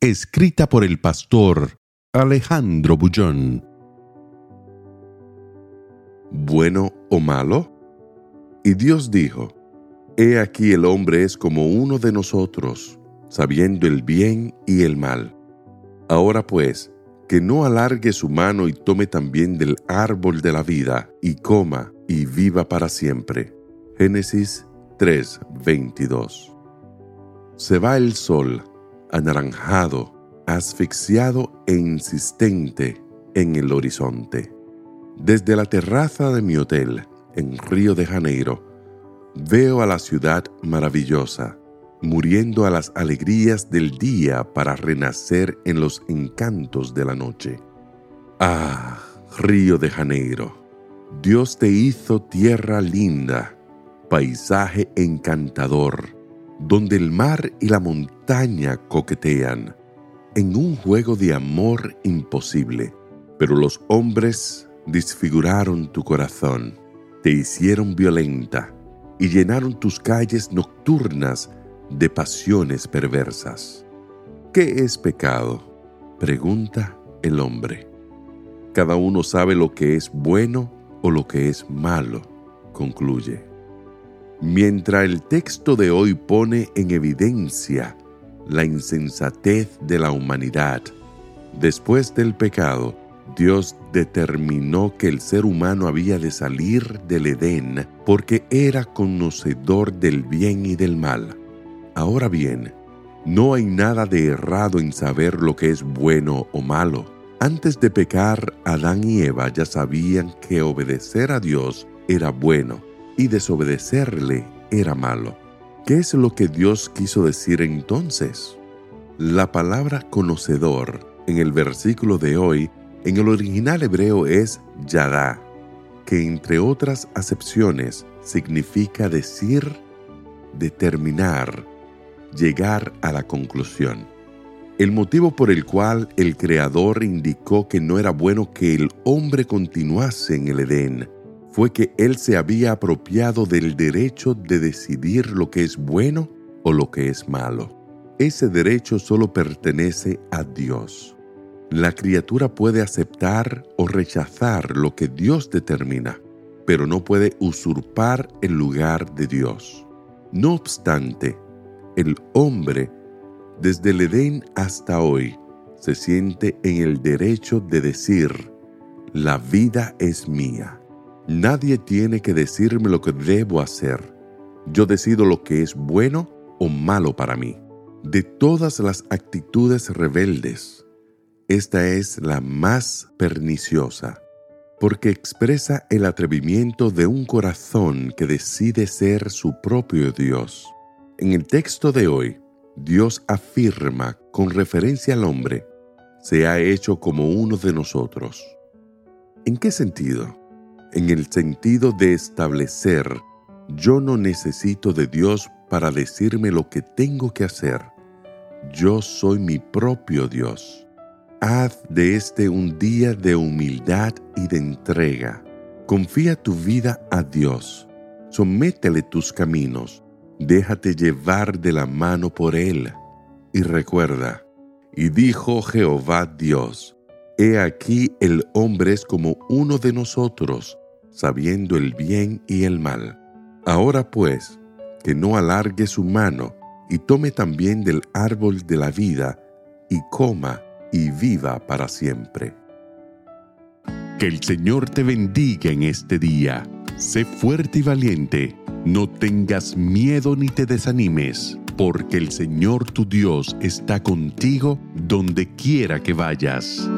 Escrita por el pastor Alejandro Bullón. ¿Bueno o malo? Y Dios dijo, He aquí el hombre es como uno de nosotros, sabiendo el bien y el mal. Ahora pues, que no alargue su mano y tome también del árbol de la vida, y coma y viva para siempre. Génesis 3:22 Se va el sol anaranjado, asfixiado e insistente en el horizonte. Desde la terraza de mi hotel, en Río de Janeiro, veo a la ciudad maravillosa, muriendo a las alegrías del día para renacer en los encantos de la noche. Ah, Río de Janeiro, Dios te hizo tierra linda, paisaje encantador, donde el mar y la montaña coquetean, en un juego de amor imposible. Pero los hombres disfiguraron tu corazón, te hicieron violenta y llenaron tus calles nocturnas de pasiones perversas. ¿Qué es pecado? Pregunta el hombre. Cada uno sabe lo que es bueno o lo que es malo, concluye. Mientras el texto de hoy pone en evidencia la insensatez de la humanidad, después del pecado, Dios determinó que el ser humano había de salir del Edén porque era conocedor del bien y del mal. Ahora bien, no hay nada de errado en saber lo que es bueno o malo. Antes de pecar, Adán y Eva ya sabían que obedecer a Dios era bueno y desobedecerle era malo. ¿Qué es lo que Dios quiso decir entonces? La palabra conocedor en el versículo de hoy en el original hebreo es yadá, que entre otras acepciones significa decir, determinar, llegar a la conclusión. El motivo por el cual el Creador indicó que no era bueno que el hombre continuase en el Edén fue que él se había apropiado del derecho de decidir lo que es bueno o lo que es malo. Ese derecho solo pertenece a Dios. La criatura puede aceptar o rechazar lo que Dios determina, pero no puede usurpar el lugar de Dios. No obstante, el hombre, desde el Edén hasta hoy, se siente en el derecho de decir, la vida es mía. Nadie tiene que decirme lo que debo hacer. Yo decido lo que es bueno o malo para mí. De todas las actitudes rebeldes, esta es la más perniciosa, porque expresa el atrevimiento de un corazón que decide ser su propio Dios. En el texto de hoy, Dios afirma con referencia al hombre, se ha hecho como uno de nosotros. ¿En qué sentido? En el sentido de establecer, yo no necesito de Dios para decirme lo que tengo que hacer. Yo soy mi propio Dios. Haz de este un día de humildad y de entrega. Confía tu vida a Dios. Sométele tus caminos. Déjate llevar de la mano por Él. Y recuerda, y dijo Jehová Dios, He aquí el hombre es como uno de nosotros, sabiendo el bien y el mal. Ahora pues, que no alargue su mano y tome también del árbol de la vida y coma y viva para siempre. Que el Señor te bendiga en este día. Sé fuerte y valiente. No tengas miedo ni te desanimes, porque el Señor tu Dios está contigo donde quiera que vayas.